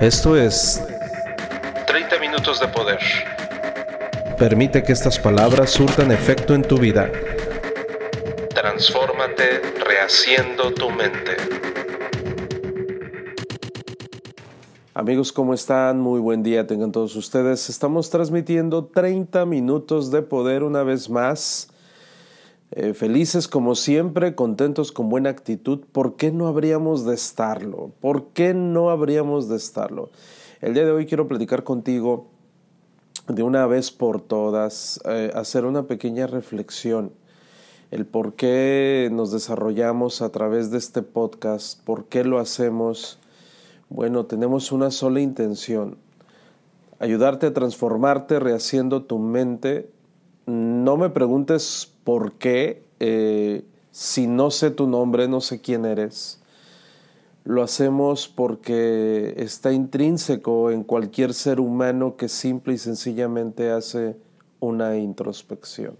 Esto es 30 minutos de poder. Permite que estas palabras surtan efecto en tu vida. Transfórmate rehaciendo tu mente. Amigos, ¿cómo están? Muy buen día tengan todos ustedes. Estamos transmitiendo 30 minutos de poder una vez más. Eh, felices como siempre, contentos con buena actitud. ¿Por qué no habríamos de estarlo? ¿Por qué no habríamos de estarlo? El día de hoy quiero platicar contigo de una vez por todas, eh, hacer una pequeña reflexión. El por qué nos desarrollamos a través de este podcast, por qué lo hacemos. Bueno, tenemos una sola intención, ayudarte a transformarte rehaciendo tu mente. No me preguntes por qué, eh, si no sé tu nombre, no sé quién eres. Lo hacemos porque está intrínseco en cualquier ser humano que simple y sencillamente hace una introspección.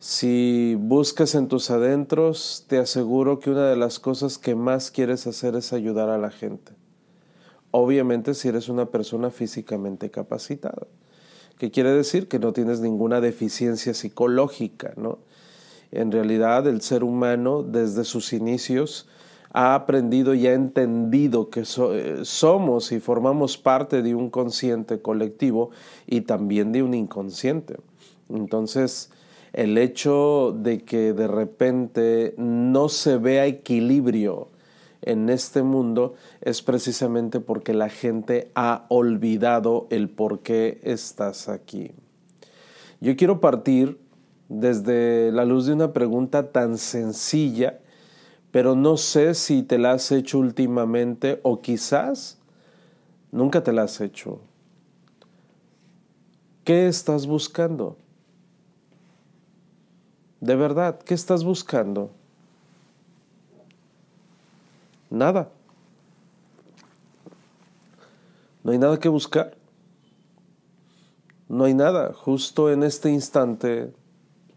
Si buscas en tus adentros, te aseguro que una de las cosas que más quieres hacer es ayudar a la gente. Obviamente si eres una persona físicamente capacitada que quiere decir que no tienes ninguna deficiencia psicológica, ¿no? En realidad el ser humano desde sus inicios ha aprendido y ha entendido que eh, somos y formamos parte de un consciente colectivo y también de un inconsciente. Entonces, el hecho de que de repente no se vea equilibrio en este mundo es precisamente porque la gente ha olvidado el por qué estás aquí. Yo quiero partir desde la luz de una pregunta tan sencilla, pero no sé si te la has hecho últimamente o quizás nunca te la has hecho. ¿Qué estás buscando? De verdad, ¿qué estás buscando? Nada. No hay nada que buscar. No hay nada. Justo en este instante,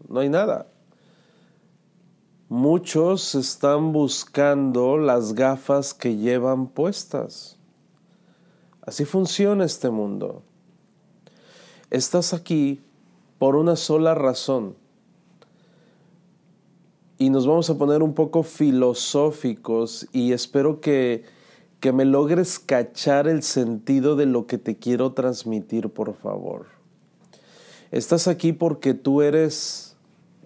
no hay nada. Muchos están buscando las gafas que llevan puestas. Así funciona este mundo. Estás aquí por una sola razón y nos vamos a poner un poco filosóficos y espero que, que me logres cachar el sentido de lo que te quiero transmitir, por favor. Estás aquí porque tú eres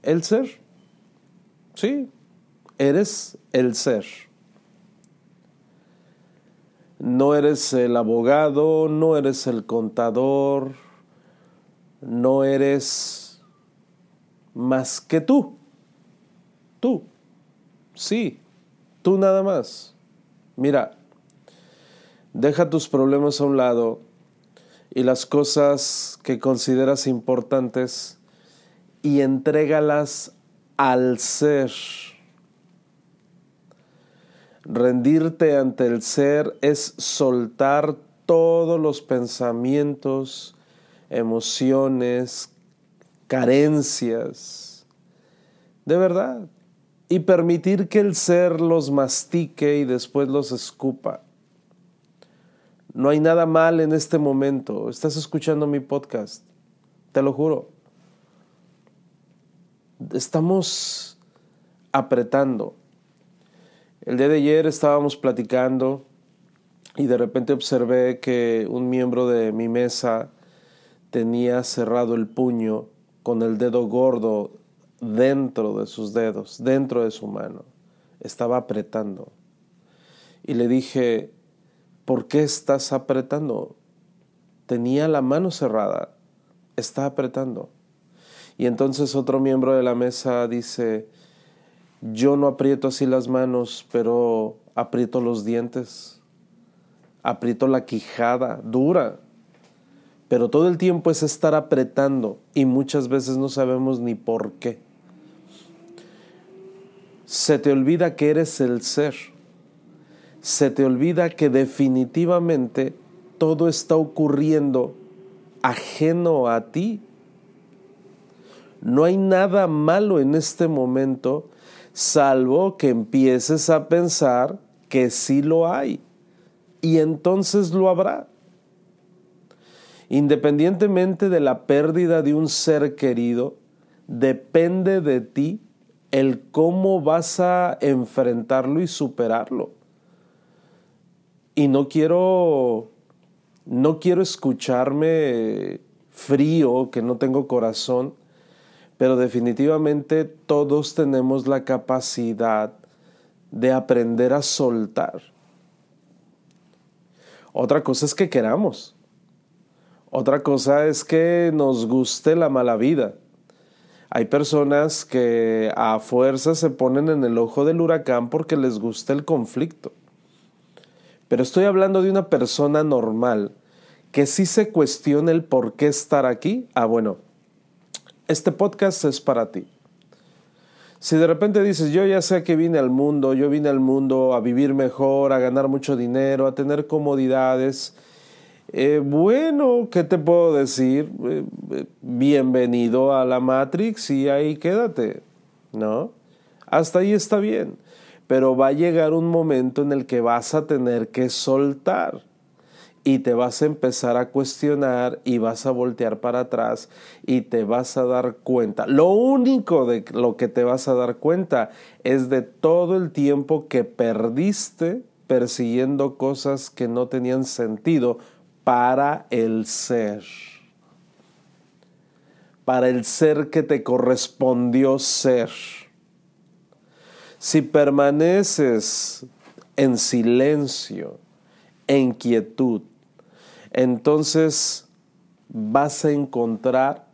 el ser. Sí, eres el ser. No eres el abogado, no eres el contador, no eres más que tú. Tú. Sí, tú nada más. Mira, deja tus problemas a un lado y las cosas que consideras importantes y entrégalas al ser. Rendirte ante el ser es soltar todos los pensamientos, emociones, carencias. De verdad y permitir que el ser los mastique y después los escupa. No hay nada mal en este momento. Estás escuchando mi podcast. Te lo juro. Estamos apretando. El día de ayer estábamos platicando y de repente observé que un miembro de mi mesa tenía cerrado el puño con el dedo gordo dentro de sus dedos, dentro de su mano. Estaba apretando. Y le dije, ¿por qué estás apretando? Tenía la mano cerrada, está apretando. Y entonces otro miembro de la mesa dice, yo no aprieto así las manos, pero aprieto los dientes, aprieto la quijada dura, pero todo el tiempo es estar apretando y muchas veces no sabemos ni por qué se te olvida que eres el ser. Se te olvida que definitivamente todo está ocurriendo ajeno a ti. No hay nada malo en este momento, salvo que empieces a pensar que sí lo hay. y entonces lo habrá. Independientemente de la pérdida de un ser querido, depende de ti el cómo vas a enfrentarlo y superarlo. Y no quiero no quiero escucharme frío, que no tengo corazón, pero definitivamente todos tenemos la capacidad de aprender a soltar. Otra cosa es que queramos. Otra cosa es que nos guste la mala vida. Hay personas que a fuerza se ponen en el ojo del huracán porque les gusta el conflicto. Pero estoy hablando de una persona normal que sí se cuestiona el por qué estar aquí. Ah, bueno, este podcast es para ti. Si de repente dices, yo ya sé que vine al mundo, yo vine al mundo a vivir mejor, a ganar mucho dinero, a tener comodidades, eh, bueno, ¿qué te puedo decir? Eh, eh, bienvenido a la Matrix y ahí quédate, ¿no? Hasta ahí está bien, pero va a llegar un momento en el que vas a tener que soltar y te vas a empezar a cuestionar y vas a voltear para atrás y te vas a dar cuenta. Lo único de lo que te vas a dar cuenta es de todo el tiempo que perdiste persiguiendo cosas que no tenían sentido para el ser, para el ser que te correspondió ser. Si permaneces en silencio, en quietud, entonces vas a encontrar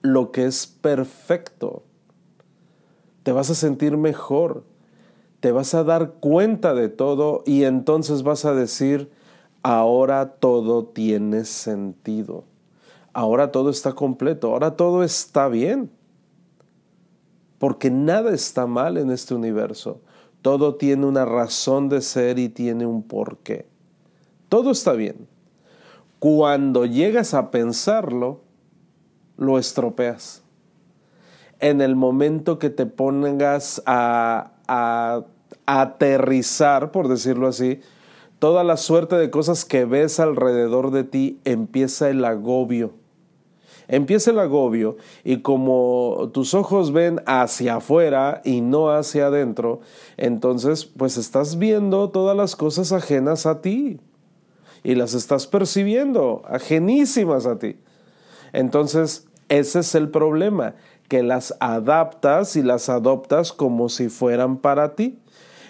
lo que es perfecto. Te vas a sentir mejor, te vas a dar cuenta de todo y entonces vas a decir, ahora todo tiene sentido. Ahora todo está completo, ahora todo está bien. Porque nada está mal en este universo. Todo tiene una razón de ser y tiene un porqué. Todo está bien. Cuando llegas a pensarlo, lo estropeas. En el momento que te pongas a, aterrizar, por decirlo así, toda la suerte de cosas que ves alrededor de ti, empieza el agobio. Empieza el agobio y como tus ojos ven hacia afuera y no hacia adentro, entonces pues estás viendo todas las cosas ajenas a ti y las estás percibiendo, ajenísimas a ti. Entonces, ese es el problema, que las adaptas y las adoptas como si fueran para ti.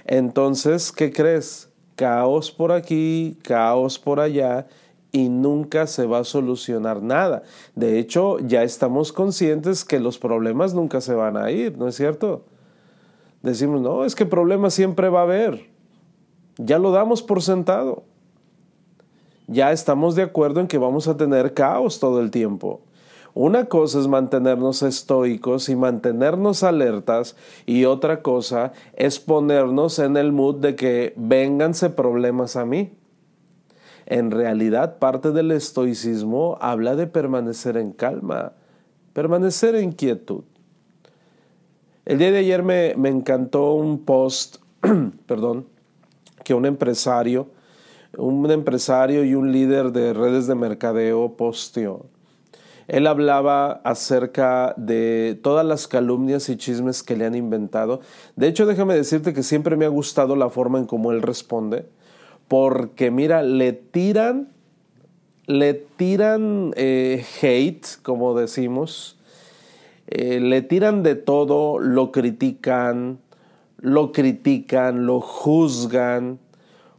Entonces, ¿qué crees? Caos por aquí, caos por allá y nunca se va a solucionar nada. De hecho, ya estamos conscientes que los problemas nunca se van a ir, ¿no es cierto? Decimos, no, es que problemas siempre va a haber. Ya lo damos por sentado. Ya estamos de acuerdo en que vamos a tener caos todo el tiempo. Una cosa es mantenernos estoicos y mantenernos alertas y otra cosa es ponernos en el mood de que vénganse problemas a mí. En realidad parte del estoicismo habla de permanecer en calma, permanecer en quietud. El día de ayer me, me encantó un post, perdón, que un empresario, un empresario y un líder de redes de mercadeo posteó él hablaba acerca de todas las calumnias y chismes que le han inventado. De hecho, déjame decirte que siempre me ha gustado la forma en cómo él responde, porque mira, le tiran, le tiran eh, hate, como decimos, eh, le tiran de todo, lo critican, lo critican, lo juzgan,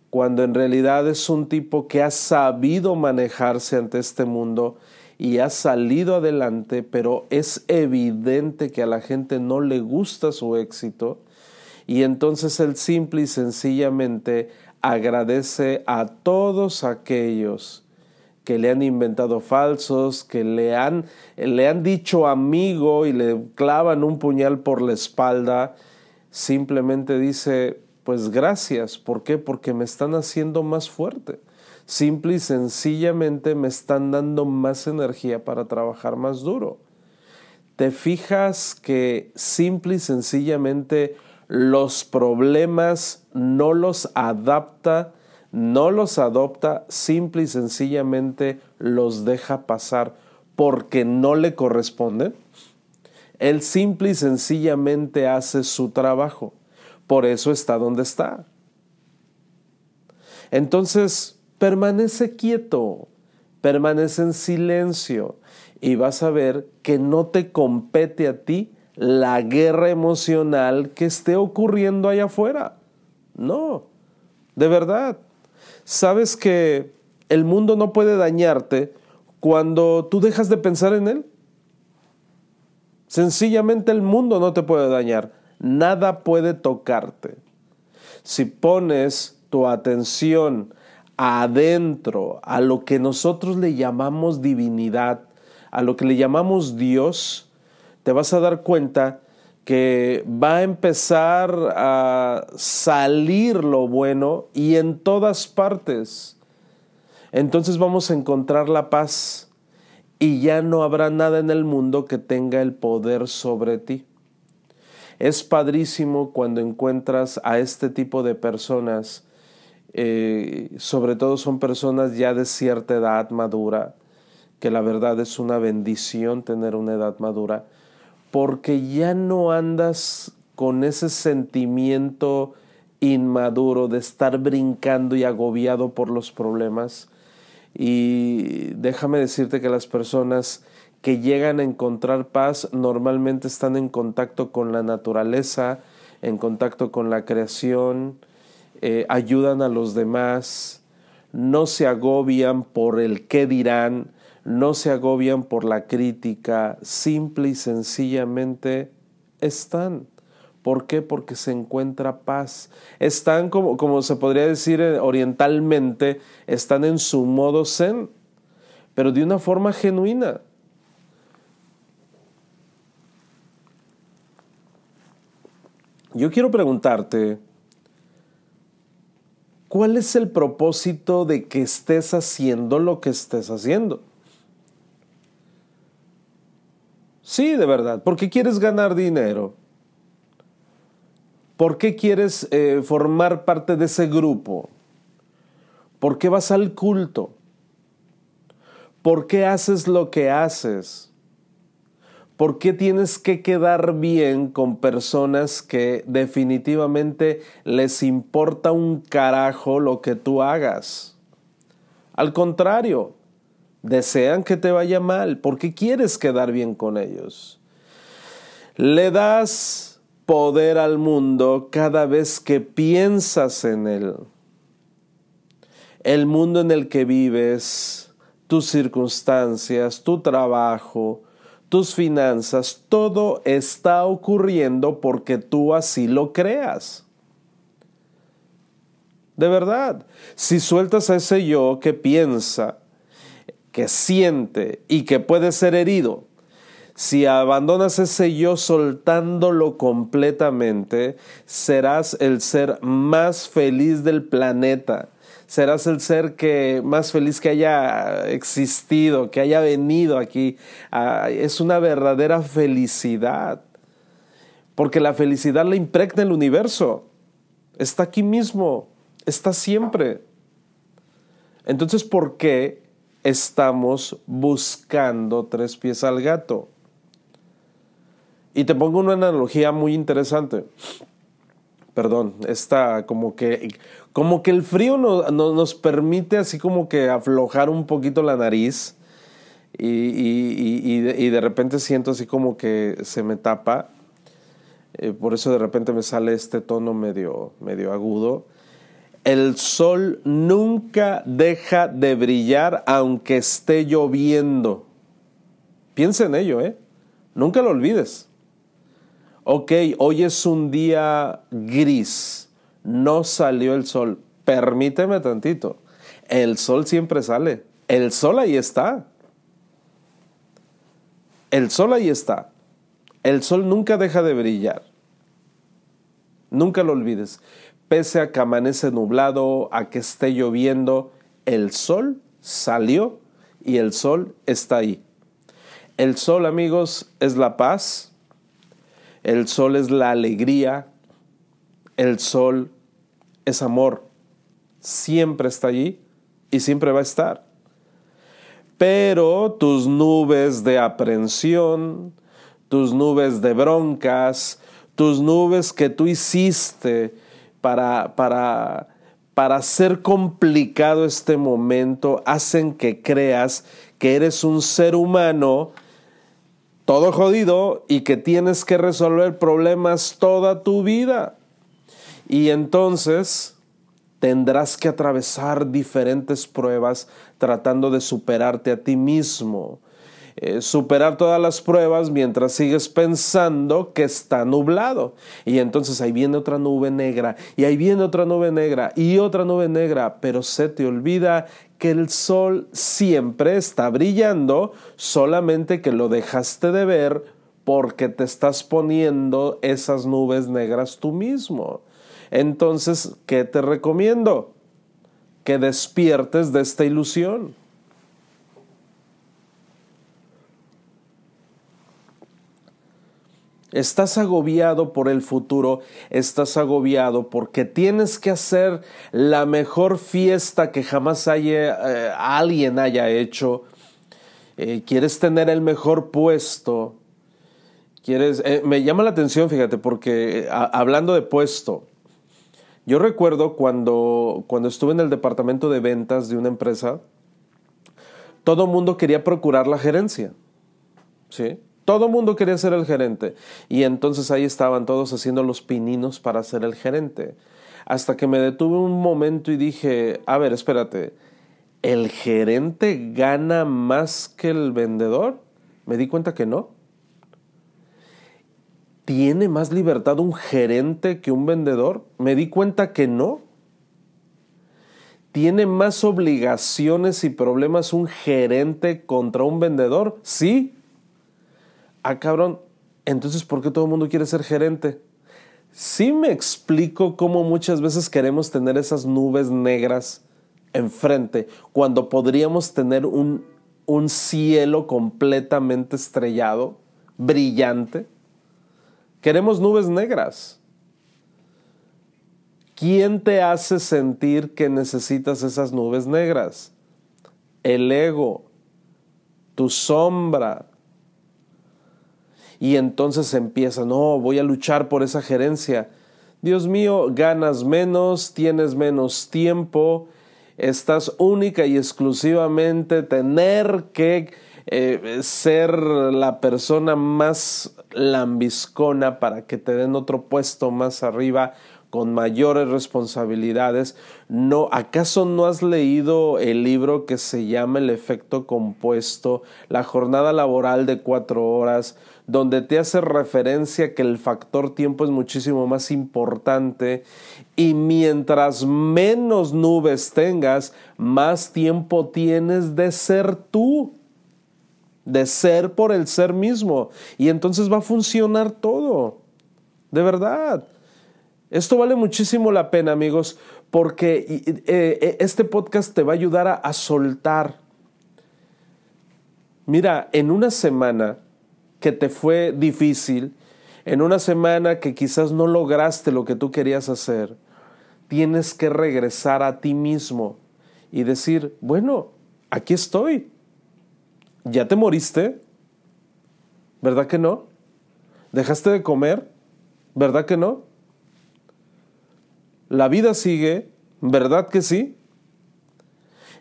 cuando en realidad es un tipo que ha sabido manejarse ante este mundo y ha salido adelante, pero es evidente que a la gente no le gusta su éxito. Y entonces él simple y sencillamente agradece a todos aquellos que le han inventado falsos, que le han, le han dicho amigo y le clavan un puñal por la espalda, simplemente dice, pues gracias, ¿por qué? Porque me están haciendo más fuerte simple y sencillamente me están dando más energía para trabajar más duro. Te fijas que simple y sencillamente los problemas no los adapta no los adopta, simple y sencillamente los deja pasar porque no le corresponden. Él simple y sencillamente hace su trabajo. Por eso está donde está. Entonces, permanece quieto, permanece en silencio y vas a ver que no te compete a ti la guerra emocional que esté ocurriendo allá afuera. No, de verdad. Sabes que el mundo no puede dañarte cuando tú dejas de pensar en él. Sencillamente el mundo no te puede dañar. Nada puede tocarte. Si pones tu atención adentro, a lo que nosotros le llamamos divinidad, a lo que le llamamos Dios, te vas a dar cuenta que va a empezar a salir lo bueno y en todas partes. Entonces vamos a encontrar la paz y ya no habrá nada en el mundo que tenga el poder sobre ti. Es padrísimo cuando encuentras a este tipo de personas, eh, sobre todo son personas ya de cierta edad madura, que la verdad es una bendición tener una edad madura, porque ya no andas con ese sentimiento inmaduro de estar brincando y agobiado por los problemas. Y déjame decirte que las personas que llegan a encontrar paz normalmente están en contacto con la naturaleza, en contacto con la creación, eh, ayudan a los demás, no se agobian por el qué dirán, no se agobian por la crítica, simple y sencillamente están. ¿Por qué? Porque se encuentra paz. Están, como, como se podría decir eh, orientalmente, están en su modo zen, pero de una forma genuina. Yo quiero preguntarte, ¿cuál es el propósito de que estés haciendo lo que estés haciendo? Sí, de verdad. ¿Por qué quieres ganar dinero? ¿Por qué quieres eh, formar parte de ese grupo? ¿Por qué vas al culto? ¿Por qué haces lo que haces? ¿Por qué tienes que quedar bien con personas que definitivamente les importa un carajo lo que tú hagas? Al contrario, desean que te vaya mal porque quieres quedar bien con ellos. Le das poder al mundo cada vez que piensas en él. El mundo en el que vives, tus circunstancias, tu trabajo, tus finanzas, todo está ocurriendo porque tú así lo creas. De verdad, si sueltas a ese yo que piensa, que siente y que puede ser herido, si abandonas ese yo soltándolo completamente, serás el ser más feliz del planeta. Serás el ser que más feliz que haya existido, que haya venido aquí. Ah, es una verdadera felicidad. Porque la felicidad la impregna el universo. Está aquí mismo, está siempre. Entonces, ¿por qué estamos buscando tres pies al gato. Y te pongo una analogía muy interesante. Perdón, está como que, como que el frío no, nos permite así como que aflojar un poquito la nariz y, y, y, de, repente siento así como que se me tapa. Eh, por eso de repente me sale este tono medio, medio agudo el sol nunca deja de brillar aunque esté lloviendo. Piensa en ello, ¿eh? Nunca lo olvides. Ok, hoy es un día gris, no salió el sol. Permíteme tantito. El sol siempre sale. El sol ahí está. El sol ahí está. El sol nunca deja de brillar. Nunca lo olvides pese a que amanece nublado, a que esté lloviendo, el sol salió y el sol está ahí. El sol, amigos, es la paz, el sol es la alegría, el sol es amor, siempre está allí y siempre va a estar. Pero tus nubes de aprensión, tus nubes de broncas, tus nubes que tú hiciste para, para, para hacer complicado este momento, hacen que creas que eres un ser humano todo jodido y que tienes que resolver problemas toda tu vida. Y entonces tendrás que atravesar diferentes pruebas tratando de superarte a ti mismo. Eh, superar todas las pruebas mientras sigues pensando que está nublado. Y entonces ahí viene otra nube negra, y ahí viene otra nube negra, y otra nube negra, pero se te olvida que el sol siempre está brillando, solamente que lo dejaste de ver porque te estás poniendo esas nubes negras tú mismo. Entonces, ¿qué te recomiendo? Que despiertes de esta ilusión. Estás agobiado por el futuro, estás agobiado porque tienes que hacer la mejor fiesta que jamás haya, eh, alguien haya hecho. Eh, quieres tener el mejor puesto. Quieres, eh, me llama la atención, fíjate, porque hablando de puesto, yo recuerdo cuando, cuando estuve en el departamento de ventas de una empresa, todo mundo quería procurar la gerencia. ¿Sí? Todo mundo quería ser el gerente. Y entonces ahí estaban todos haciendo los pininos para ser el gerente. Hasta que me detuve un momento y dije, a ver, espérate, ¿el gerente gana más que el vendedor? Me di cuenta que no. ¿Tiene más libertad un gerente que un vendedor? Me di cuenta que no. ¿Tiene más obligaciones y problemas un gerente contra un vendedor? Sí ah, cabrón, entonces, ¿por qué todo el mundo quiere ser gerente? Sí me explico cómo muchas veces queremos tener esas nubes negras enfrente, cuando podríamos tener un, un cielo completamente estrellado, brillante. Queremos nubes negras. ¿Quién te hace sentir que necesitas esas nubes negras? El ego, tu sombra, y entonces empieza, no, voy a luchar por esa gerencia. Dios mío, ganas menos, tienes menos tiempo, estás única y exclusivamente tener que eh, ser la persona más lambiscona para que te den otro puesto más arriba con mayores responsabilidades. No, ¿acaso no has leído el libro que se llama El efecto compuesto, la jornada laboral de cuatro horas, donde te hace referencia que el factor tiempo es muchísimo más importante y mientras menos nubes tengas, más tiempo tienes de ser tú? De ser por el ser mismo. Y entonces va a funcionar todo. De verdad. Esto vale muchísimo la pena, amigos, porque eh, eh, este podcast te va a ayudar a, soltar. Mira, en una semana que te fue difícil, en una semana que quizás no lograste lo que tú querías hacer, tienes que regresar a ti mismo y decir, bueno, aquí estoy. ¿Ya te moriste? ¿Verdad que no? ¿Dejaste de comer? ¿Verdad que no? La vida sigue, ¿verdad que sí?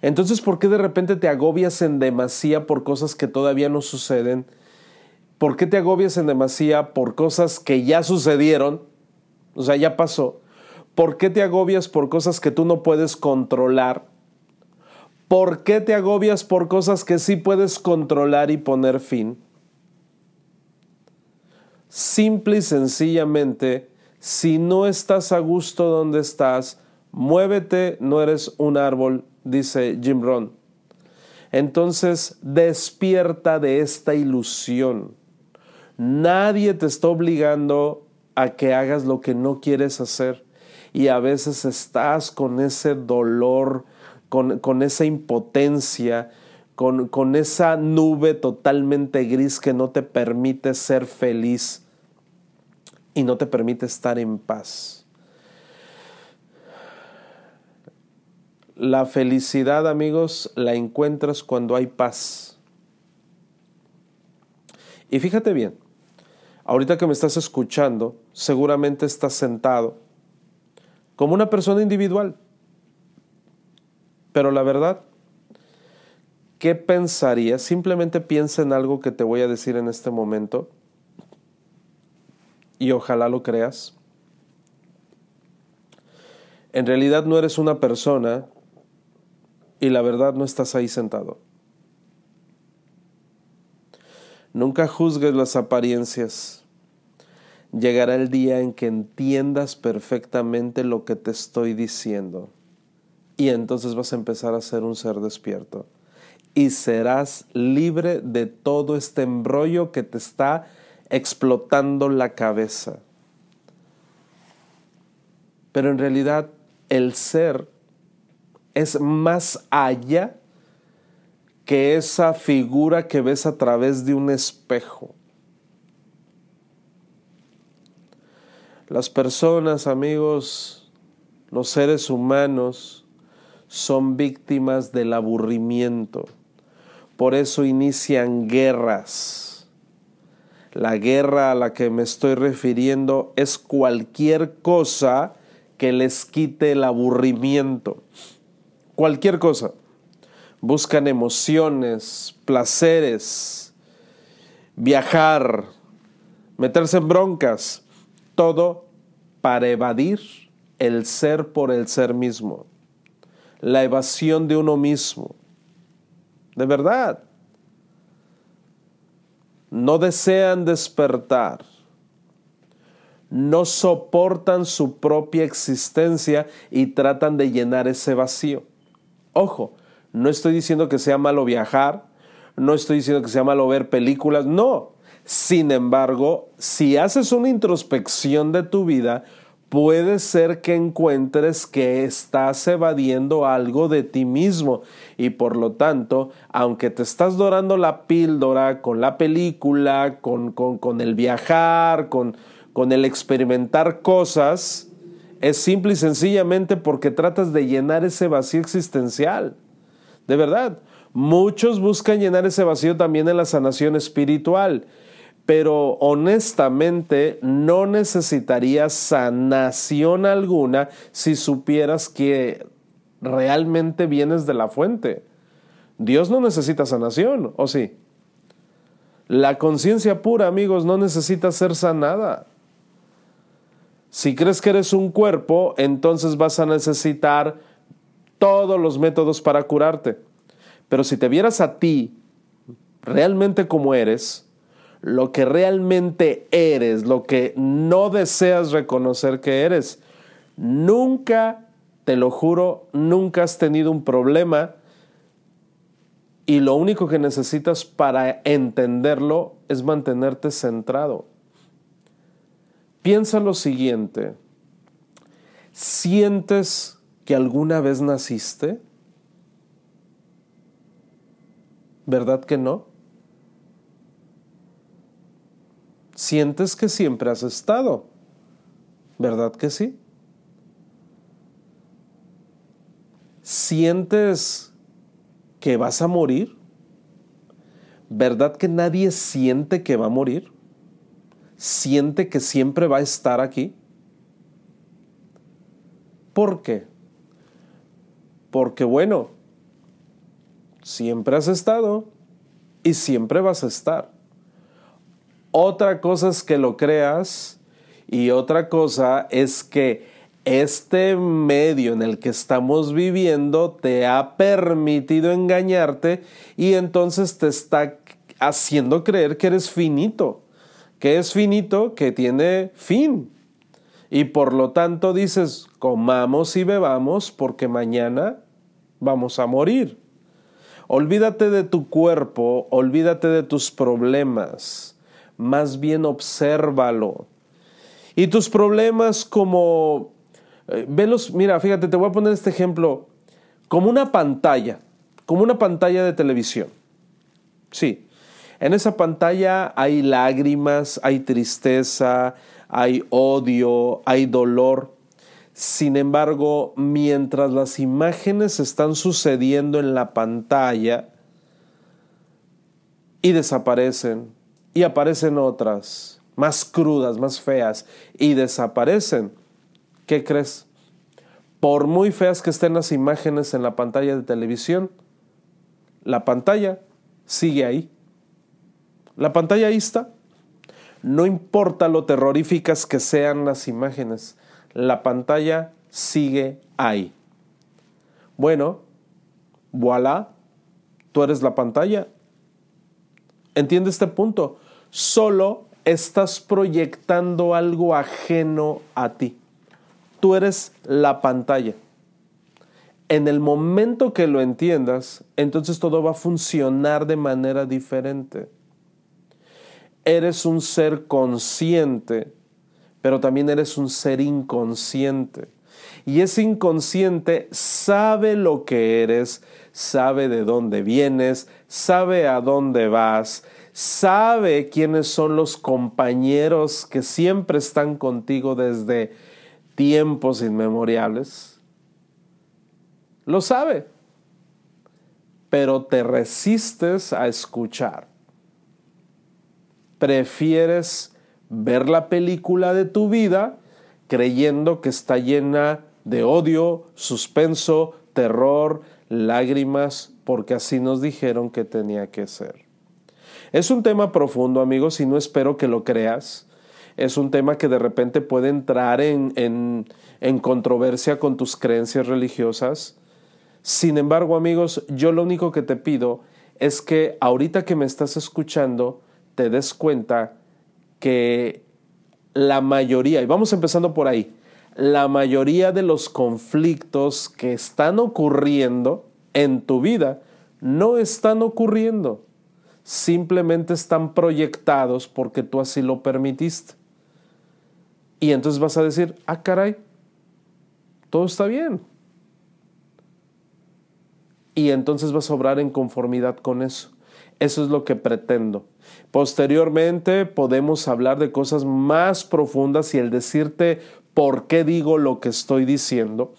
Entonces, ¿por qué de repente te agobias en demasía por cosas que todavía no suceden? ¿Por qué te agobias en demasía por cosas que ya sucedieron? O sea, ya pasó. ¿Por qué te agobias por cosas que tú no puedes controlar? ¿Por qué te agobias por cosas que sí puedes controlar y poner fin? Simple y sencillamente si no estás a gusto donde estás, muévete, no eres un árbol, dice Jim Rohn. Entonces, despierta de esta ilusión. Nadie te está obligando a que hagas lo que no quieres hacer. Y a veces estás con ese dolor, con, esa impotencia, con, con esa nube totalmente gris que no te permite ser feliz y no te permite estar en paz. la felicidad, amigos, la encuentras cuando hay paz. Y fíjate bien, ahorita que me estás escuchando, seguramente estás sentado como una persona individual. Pero la verdad, ¿qué pensarías? Simplemente piensa en algo que te voy a decir en este momento y ojalá lo creas. En realidad no eres una persona y la verdad no estás ahí sentado. Nunca juzgues las apariencias. Llegará el día en que entiendas perfectamente lo que te estoy diciendo. Y entonces vas a empezar a ser un ser despierto. Y serás libre de todo este embrollo que te está explotando la cabeza. Pero en realidad el ser es más allá que esa figura que ves a través de un espejo. Las personas, amigos, los seres humanos, son víctimas del aburrimiento. Por eso inician guerras. La guerra a la que me estoy refiriendo es cualquier cosa que les quite el aburrimiento. Cualquier cosa. Buscan emociones, placeres, viajar, meterse en broncas, todo para evadir el ser por el ser mismo, la evasión de uno mismo. De verdad. No desean despertar no soportan su propia existencia y tratan de llenar ese vacío. Ojo, no estoy diciendo que sea malo viajar, no estoy diciendo que sea malo ver películas, no. Sin embargo, si haces una introspección de tu vida, puede ser que encuentres que estás evadiendo algo de ti mismo y por lo tanto, aunque te estás dorando la píldora con la película, con, con, con el viajar, con, con el experimentar cosas es simple y sencillamente porque tratas de llenar ese vacío existencial. De verdad, muchos buscan llenar ese vacío también en la sanación espiritual, pero honestamente no necesitarías sanación alguna si supieras que realmente vienes de la fuente. Dios no necesita sanación, ¿o sí? La conciencia pura, amigos, no necesita ser sanada. Si crees que eres un cuerpo, entonces vas a necesitar todos los métodos para curarte. Pero si te vieras a ti realmente como eres, lo que realmente eres, lo que no deseas reconocer que eres, nunca, te lo juro, nunca has tenido un problema y lo único que necesitas para entenderlo es mantenerte centrado. Piensa lo siguiente, ¿sientes que alguna vez naciste? ¿Verdad que no? ¿Sientes que siempre has estado? ¿Verdad que sí? ¿Sientes que vas a morir? ¿Verdad que nadie siente que va a morir? siente que siempre va a estar aquí? ¿Por qué? Porque bueno, siempre has estado y siempre vas a estar. Otra cosa es que lo creas y otra cosa es que este medio en el que estamos viviendo te ha permitido engañarte y entonces te está haciendo creer que eres finito que es finito, que tiene fin. Y por lo tanto dices, comamos y bebamos porque mañana vamos a morir. Olvídate de tu cuerpo, olvídate de tus problemas, más bien obsérvalo. Y tus problemas como, eh, velos, mira, fíjate, te voy a poner este ejemplo, como una pantalla, como una pantalla de televisión. Sí, en esa pantalla hay lágrimas, hay tristeza, hay odio, hay dolor. Sin embargo, mientras las imágenes están sucediendo en la pantalla y desaparecen, y aparecen otras, más crudas, más feas, y desaparecen, ¿qué crees? Por muy feas que estén las imágenes en la pantalla de televisión, la pantalla sigue ahí. La pantalla ahí está. No importa lo terroríficas que sean las imágenes, la pantalla sigue ahí. Bueno, voilà, tú eres la pantalla. ¿Entiende este punto? Solo estás proyectando algo ajeno a ti. Tú eres la pantalla. En el momento que lo entiendas, entonces todo va a funcionar de manera diferente. Eres un ser consciente pero también eres un ser inconsciente. Y ese inconsciente sabe lo que eres, sabe de dónde vienes, sabe a dónde vas, sabe quiénes son los compañeros que siempre están contigo desde tiempos inmemoriales. Lo sabe, pero te resistes a escuchar. Prefieres ver la película de tu vida creyendo que está llena de odio, suspenso, terror, lágrimas, porque así nos dijeron que tenía que ser. Es un tema profundo, amigos, y no espero que lo creas. Es un tema que de repente puede entrar en, en, en controversia con tus creencias religiosas. Sin embargo, amigos, yo lo único que te pido es que ahorita que me estás escuchando, te des cuenta que la mayoría, y vamos empezando por ahí, la mayoría de los conflictos que están ocurriendo en tu vida no están ocurriendo, simplemente están proyectados porque tú así lo permitiste. Y entonces vas a decir, ah, caray, todo está bien. Y entonces vas a obrar en conformidad con eso. Eso es lo que pretendo. Posteriormente podemos hablar de cosas más profundas y el decirte por qué digo lo que estoy diciendo,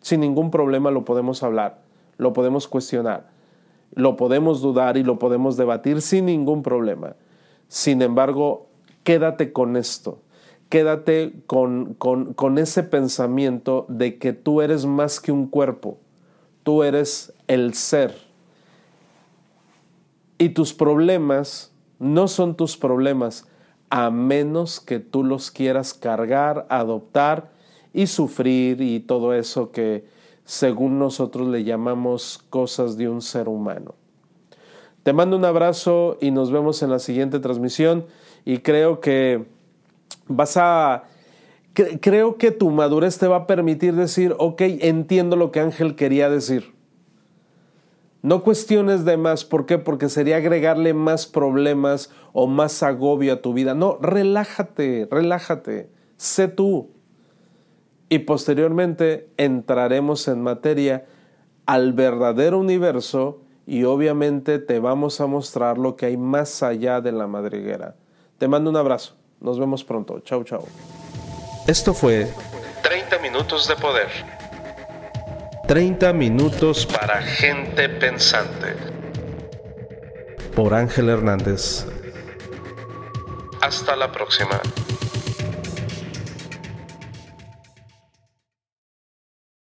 sin ningún problema lo podemos hablar, lo podemos cuestionar, lo podemos dudar y lo podemos debatir sin ningún problema. Sin embargo, quédate con esto, quédate con, con, ese pensamiento de que tú eres más que un cuerpo, tú eres el ser. Y tus problemas no son tus problemas a menos que tú los quieras cargar, adoptar y sufrir y todo eso que según nosotros le llamamos cosas de un ser humano. Te mando un abrazo y nos vemos en la siguiente transmisión y creo que vas a creo que tu madurez te va a permitir decir, ok, entiendo lo que Ángel quería decir. No cuestiones de más, ¿por qué? Porque sería agregarle más problemas o más agobio a tu vida. No, relájate, relájate, sé tú. Y posteriormente entraremos en materia al verdadero universo y obviamente te vamos a mostrar lo que hay más allá de la madriguera. Te mando un abrazo. Nos vemos pronto. Chau, chau. Esto fue 30 minutos de poder 30 minutos para gente pensante. Por Ángel Hernández. Hasta la próxima.